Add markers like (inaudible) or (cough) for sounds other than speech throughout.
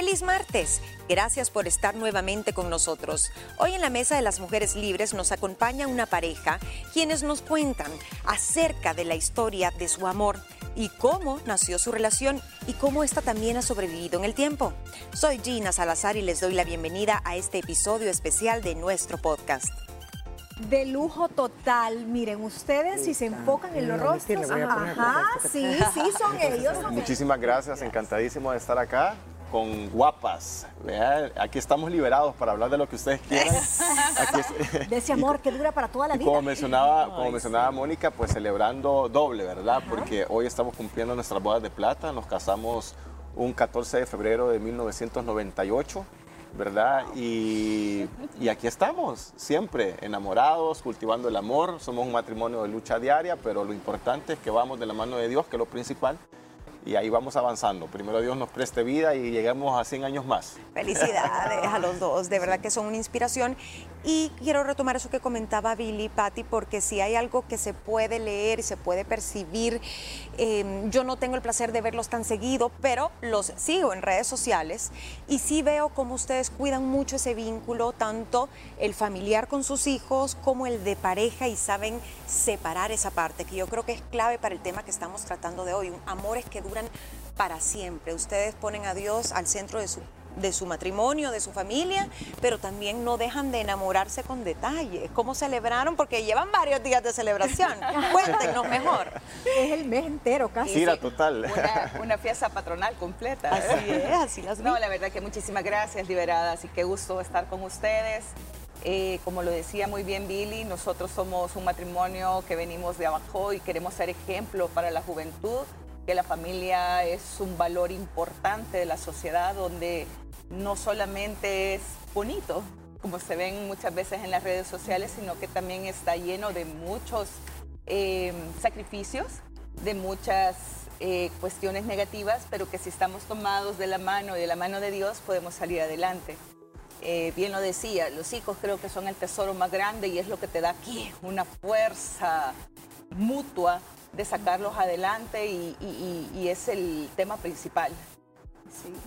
Feliz martes. Gracias por estar nuevamente con nosotros. Hoy en la Mesa de las Mujeres Libres nos acompaña una pareja quienes nos cuentan acerca de la historia de su amor y cómo nació su relación y cómo esta también ha sobrevivido en el tiempo. Soy Gina Salazar y les doy la bienvenida a este episodio especial de nuestro podcast de lujo total. Miren, ustedes si se enfocan en los rostros, ajá, sí, sí, son ellos. Muchísimas gracias, encantadísimo de estar acá con guapas. Aquí estamos liberados para hablar de lo que ustedes quieran. de ese amor que dura para toda la vida. Como mencionaba, como mencionaba Mónica, pues celebrando doble, ¿verdad? Porque hoy estamos cumpliendo nuestras bodas de plata. Nos casamos un 14 de febrero de 1998. ¿verdad? Y, y, aquí estamos, siempre enamorados, cultivando el amor. Somos un matrimonio de lucha diaria, pero lo importante es que vamos de la mano de Dios, que es lo principal, y ahí vamos avanzando. Primero Dios nos preste vida y lleguemos a 100 años más. Felicidades a los dos, de verdad que son una inspiración. Y quiero retomar eso que comentaba Billy, Patty, porque si hay algo que se puede leer y se puede percibir, em, yo no tengo el placer de verlos tan seguido, pero los sigo en redes sociales y sí veo cómo ustedes cuidan mucho ese vínculo, tanto el familiar con sus hijos como el de pareja y saben separar esa parte, que yo creo que es clave para el tema que estamos tratando de hoy, amores que duran para siempre. Ustedes ponen a Dios al centro de su de su matrimonio, de su familia, pero también no dejan de enamorarse con detalles. ¿Cómo celebraron? Porque llevan varios días de celebración. (laughs) Cuéntenos mejor. Es el mes entero casi. Sí, total. Una, fiesta patronal completa. Así es, así las No, la verdad que muchísimas gracias, liberadas, y qué gusto estar con ustedes. Eh, como lo decía muy bien Billy, nosotros somos un matrimonio que venimos de abajo y queremos ser ejemplo para la juventud que la familia es un valor importante de la sociedad donde no solamente es bonito, como se ven muchas veces en las redes sociales, sino que también está lleno de muchos eh, sacrificios, de muchas eh, cuestiones negativas, pero que si estamos tomados de la mano y de la mano de Dios podemos salir adelante. Eh, bien lo decía, los hijos creo que son el tesoro más grande y es lo que te da aquí una fuerza mutua de sacarlos adelante y, es el tema principal.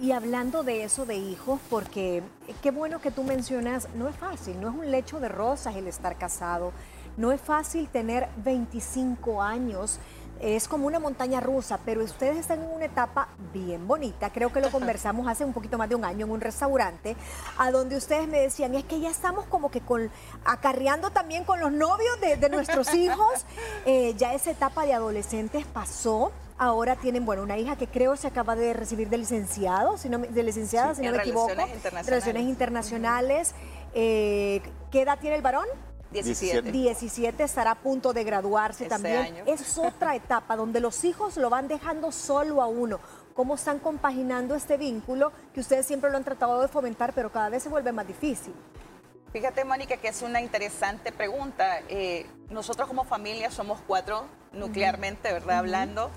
Y hablando de eso de hijos, porque qué bueno que tú mencionas, no es fácil, no es un lecho de rosas el estar casado, no es fácil tener 25 años es como una montaña rusa, pero ustedes están en una etapa bien bonita. Creo que lo conversamos hace un poquito más de un año en un restaurante, a donde ustedes me decían, es que ya estamos como que con, acarreando también con los novios de, nuestros (laughs) hijos. Eh, ya esa etapa de adolescentes pasó. Ahora tienen, bueno, una hija que creo se acaba de recibir de licenciado, si no, de licenciada, si no me equivoco. Internacionales. Relaciones internacionales. Eh, ¿Qué edad tiene el varón? 17. 17 estará a punto de graduarse también. Es otra (laughs) etapa donde los hijos lo van dejando solo a uno. ¿Cómo están compaginando este vínculo que ustedes siempre lo han tratado de fomentar, pero cada vez se vuelve más difícil? Fíjate, Mónica, que es una interesante pregunta. Eh, nosotros como familia somos cuatro nuclearmente, ¿verdad? Hablando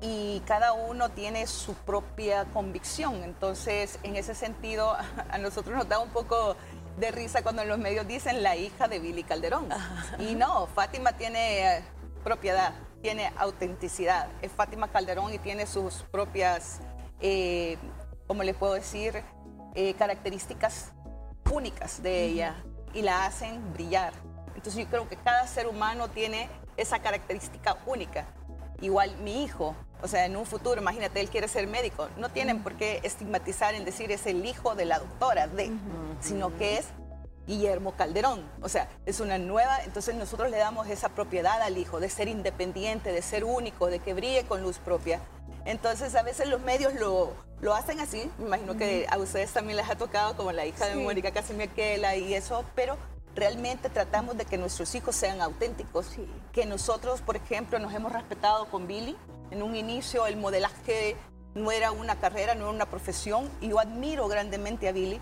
y cada uno tiene su propia convicción. Entonces, en ese sentido, (laughs) a nosotros nos da un poco de risa cuando en los medios dicen la hija de Billy Calderón. Y no, Fátima tiene eh, propiedad, tiene autenticidad. Es Fátima Calderón y tiene sus propias, eh, como le puedo decir, eh, características únicas de ella y la hacen brillar. Entonces yo creo que cada ser humano tiene esa característica única. Igual mi hijo, o sea, en un futuro, imagínate, él quiere ser médico. No tienen por qué estigmatizar en decir es el hijo de la doctora de, sino que es Guillermo Calderón. O sea, es una nueva, entonces nosotros le damos esa propiedad al hijo de ser independiente, de ser único, de que brille con luz propia. Entonces a veces los medios lo, lo hacen así, me imagino que a ustedes también les ha tocado, como la hija de Mónica Casimiaquela y eso, pero realmente tratamos de que nuestros hijos sean auténticos, que nosotros, por ejemplo, nos hemos respetado con Billy, en un inicio el modelaje no era una carrera, no era una profesión. Y yo admiro grandemente a Billy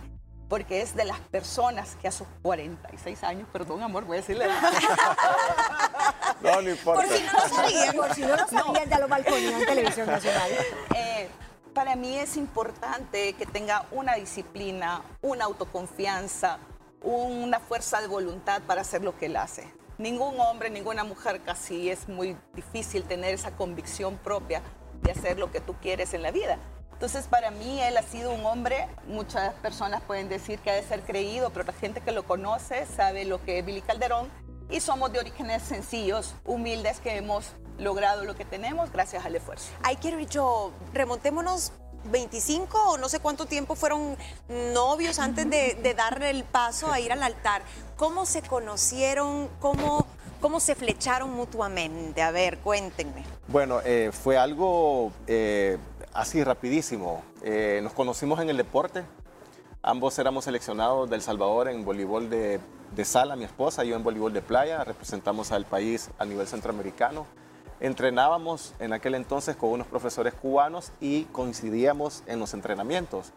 porque es de las personas que a sus 46 años, perdón amor, voy a decirle. (laughs) no, no importa. Por si no lo sabían, por si no lo sabían, ya lo balconeó en Televisión Nacional. (laughs) Eh, para mí es importante que tenga una disciplina, una autoconfianza, una fuerza de voluntad para hacer lo que él hace. Ningún hombre, ninguna mujer casi es muy difícil tener esa convicción propia de hacer lo que tú quieres en la vida. Entonces, para mí, él ha sido un hombre, muchas personas pueden decir que ha de ser creído, pero la gente que lo conoce sabe lo que es Billy Calderón y somos de orígenes sencillos, humildes, que hemos logrado lo que tenemos gracias al esfuerzo. Ahí quiero yo, remontémonos 25 o no sé cuánto tiempo fueron novios antes de, darle el paso a ir al altar. ¿Cómo se conocieron? ¿Cómo, cómo se flecharon mutuamente? A ver, cuéntenme. Bueno, eh, fue algo eh, así rapidísimo. Eh, nos conocimos en el deporte. Ambos éramos seleccionados del Salvador en voleibol de, sala, mi esposa, yo en voleibol de playa. Representamos al país a nivel centroamericano. Entrenábamos en aquel entonces con unos profesores cubanos y coincidíamos en los entrenamientos.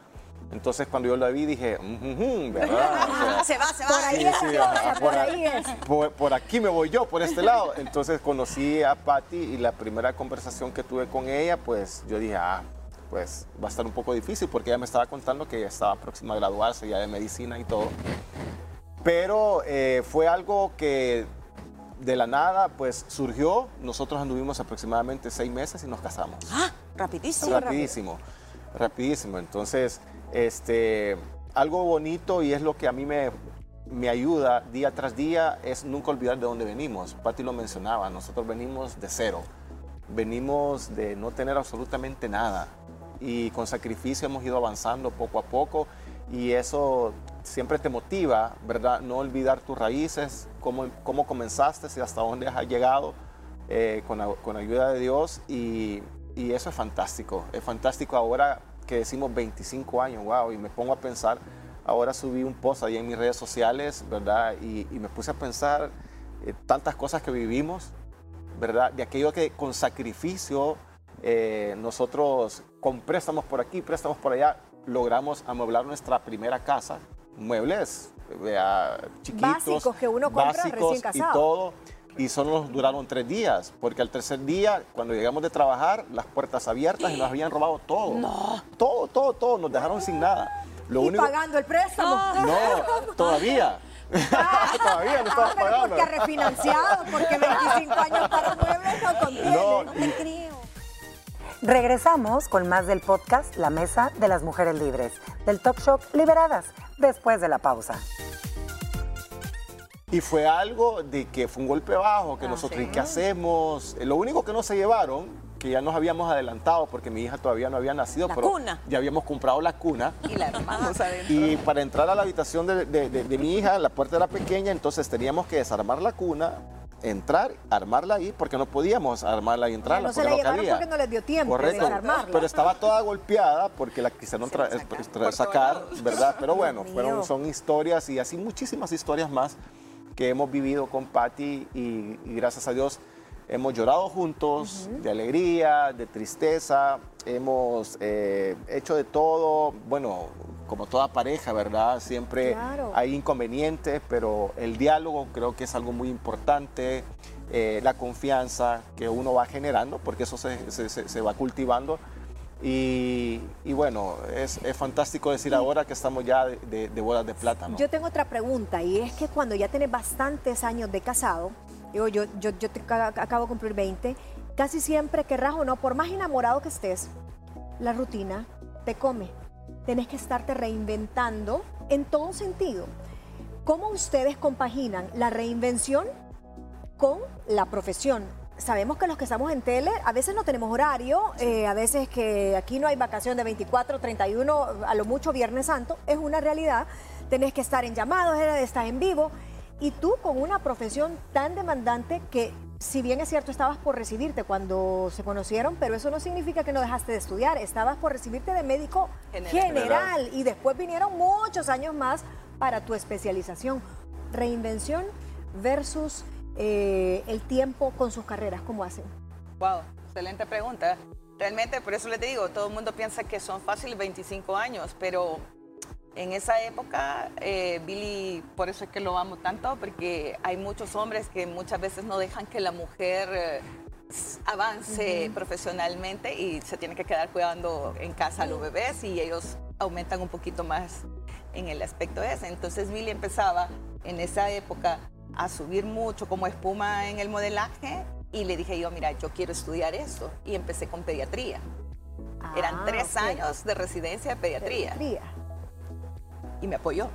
Entonces cuando yo lo vi dije, "Mhm, ¿verdad? (laughs) O sea, se va, se va. Por ahí es, sí, ajá, por por ahí es. por, por aquí me voy yo, por este lado. Entonces conocí a Patty y la primera conversación que tuve con ella, pues yo dije, ah, pues va a estar un poco difícil porque ella me estaba contando que estaba próxima a graduarse ya de medicina y todo. Pero eh, fue algo que de la nada, pues surgió. Nosotros anduvimos aproximadamente seis meses y nos casamos. Ah, rapidísimo. rapidísimo, rapidísimo. Entonces, este, algo bonito y es lo que a mí me, me ayuda día tras día es nunca olvidar de dónde venimos. Patti lo mencionaba, nosotros venimos de cero, venimos de no tener absolutamente nada y con sacrificio hemos ido avanzando poco a poco y eso siempre te motiva, ¿verdad? No olvidar tus raíces, cómo, cómo comenzaste y hasta dónde has llegado eh, con, con ayuda de Dios y, y eso es fantástico. Es fantástico ahora que decimos 25 años, wow, y me pongo a pensar, ahora subí un post ahí en mis redes sociales, ¿verdad? Y, y me puse a pensar eh, tantas cosas que vivimos, ¿verdad? De aquello que con sacrificio eh, nosotros con préstamos por aquí, préstamos por allá, logramos amueblar nuestra primera casa, muebles vea, chiquitos, Básicos que uno compra recién básicos y casado. todo. Y solo nos duraron tres días, porque al tercer día, cuando llegamos de trabajar, las puertas abiertas y nos habían robado todo. Todo, todo, todo, nos dejaron sin nada. Lo y único, pagando el préstamo. no, todavía. (laughs) todavía no estamos Ah, pagando. porque refinanciado, porque 25 años para muebles no contiene. No, No te creo. Regresamos con más del podcast La Mesa de las Mujeres Libres, del Talk Show Liberadas, después de la pausa. Y fue algo de que fue un golpe bajo, que nosotros, ¿y qué hacemos? Lo único que no se llevaron, que ya nos habíamos adelantado, porque mi hija todavía no había nacido, La pero cuna. ya habíamos comprado la cuna. Y la armamos (laughs) adentro. Y para entrar a la habitación de, de- de- de mi hija, la puerta era pequeña, entonces teníamos que desarmar la cuna, entrar, armarla ahí, porque no podíamos armarla y entrarla. No se la llevaron cabía. porque no les dio tiempo de Correcto, pero estaba toda golpeada porque la quisieron tra- sacar. tra- ¿verdad? Pero (laughs) bueno, fueron, son historias y así muchísimas historias más que hemos vivido con Patty y, y gracias a Dios hemos llorado juntos, de alegría, de tristeza, hemos eh, hecho de todo, bueno, como toda pareja, ¿verdad? Siempre Claro. hay inconvenientes, pero el diálogo creo que es algo muy importante, eh, la confianza que uno va generando, porque eso se, se- se- se va cultivando. Y, y bueno, es, es fantástico decir ahora que estamos ya de, de- de bodas de plata, ¿no? Yo tengo otra pregunta y es que cuando ya tienes bastantes años de casado, yo, yo, yo te acabo de cumplir 20, casi siempre, querrás o no, por más enamorado que estés, la rutina te come. Tienes que estarte reinventando en todo sentido. ¿Cómo ustedes compaginan la reinvención con la profesión? Sabemos que los que estamos en tele a veces no tenemos horario, eh, a veces que aquí no hay vacación de 24, 31, a lo mucho Viernes Santo, es una realidad. Tenés que estar en llamados, estar en vivo. Y tú con una profesión tan demandante que, si bien es cierto, estabas por recibirte cuando se conocieron, pero eso no significa que no dejaste de estudiar, estabas por recibirte de médico General. general y después vinieron muchos años más para tu especialización. Reinvención versus eh, el tiempo con sus carreras, ¿cómo hacen? Wow, excelente pregunta. Realmente, por eso les digo, todo el mundo piensa que son fáciles 25 años, pero en esa época, eh, Billy, por eso es que lo amo tanto, porque hay muchos hombres que muchas veces no dejan que la mujer eh, avance profesionalmente y se tiene que quedar cuidando en casa a los bebés y ellos aumentan un poquito más en el aspecto ese. Entonces Billy empezaba en esa época a subir mucho como espuma en el modelaje y le dije yo, mira, yo quiero estudiar esto y empecé con pediatría. Eran Ah, tres años de residencia de pediatría Pediatría. Y me apoyó.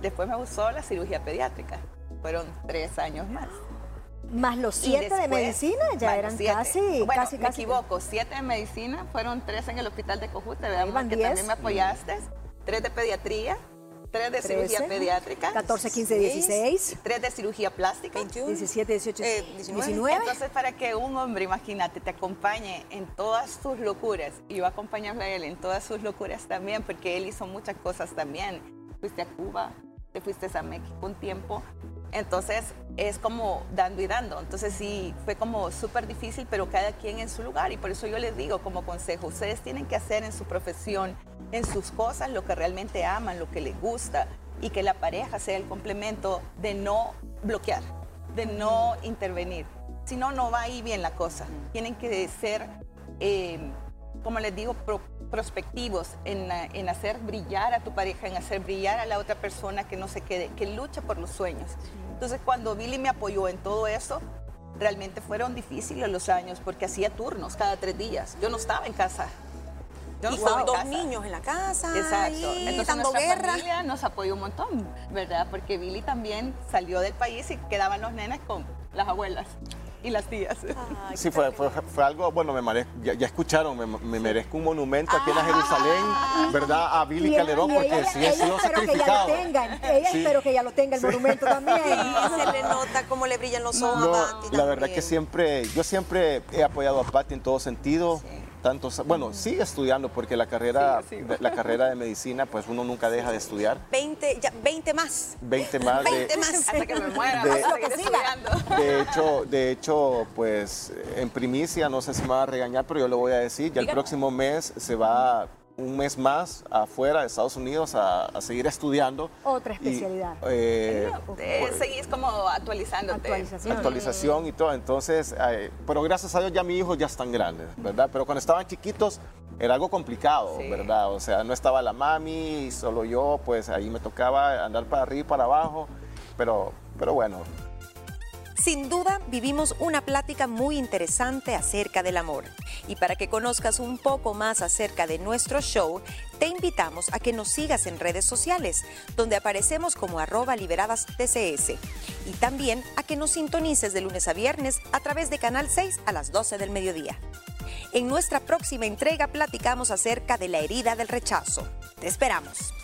Después me gustó la cirugía pediátrica. Fueron tres años más. Más los siete de medicina, ya eran siete. casi, Bueno, casi, me casi. equivoco. Siete de medicina, fueron tres en el hospital de Cojute, van que diez. también me apoyaste. Tres de pediatría, tres de cirugía 13, pediátrica. 14, 15, 16, Tres de cirugía plástica. 21. 17, 18, Eh, 19. 19. Entonces, para que un hombre, imagínate, te acompañe en todas sus locuras, y yo acompañarle a él en todas sus locuras también, porque él hizo muchas cosas también. Fuiste a Cuba, te fuiste a México un tiempo. Entonces, es como dando y dando. Entonces, sí, fue como súper difícil, pero cada quien en su lugar. Y por eso yo les digo como consejo, ustedes tienen que hacer en su profesión, en sus cosas, lo que realmente aman, lo que les gusta, y que la pareja sea el complemento de no bloquear de no intervenir. Si no, no va ahí bien la cosa. Tienen que ser, eh, como les digo, pro- prospectivos en, en hacer brillar a tu pareja, en hacer brillar a la otra persona que no se quede, que lucha por los sueños. Entonces, cuando Billy me apoyó en todo eso, realmente fueron difíciles los años porque hacía turnos cada tres días. Yo no estaba en casa. Yo no y con dos casa. niños en la casa. Exacto. Y Entonces nuestra guerra. familia nos apoyó un montón, ¿verdad? Porque Billy también salió del país y quedaban los nenes con las abuelas y las tías. Ay, (laughs) Sí, fue, fue, fue algo, bueno, me merezco, ya, ya escucharon, me, me merezco un monumento aquí en la Ah. Jerusalén, ¿verdad? A Billy Calderón, porque ella- sí ella sido espero que ya lo sacrificado. tengan. Ella Sí. espero que ya lo tenga el monumento también. (laughs) Sí, se le nota cómo le brillan los ojos No, a Patti la verdad que también. siempre, yo siempre he apoyado a Patti en todo sentido. Tanto, bueno, sigue estudiando porque la carrera, Sí, de- la carrera de medicina, pues uno nunca deja de estudiar. 20, ya, 20 más. 20 más de, 20 más. Hasta que me muera, De- vas a Lo que estudiando. De hecho, de hecho, pues en primicia, no sé si me va a regañar, pero yo le voy a decir, ya el próximo mes se va un mes más afuera de Estados Unidos a, a seguir estudiando. Otra Y, especialidad. eh, Eh, seguís como actualizándote. Actualización. actualización y todo. Entonces, eh, pero gracias a Dios ya mis hijos ya están grandes, ¿verdad? Pero cuando estaban chiquitos era algo complicado, Sí. ¿verdad? O sea, no estaba la mami, solo yo, pues ahí me tocaba andar para arriba y para abajo, pero, pero bueno, Sin duda, vivimos una plática muy interesante acerca del amor. Y para que conozcas un poco más acerca de nuestro show, te invitamos a que nos sigas en redes sociales, donde aparecemos como arroba liberadas TCS. Y también a que nos sintonices de lunes a viernes a través de Canal 6 a las 12 del mediodía. En nuestra próxima entrega platicamos acerca de la herida del rechazo. Te esperamos.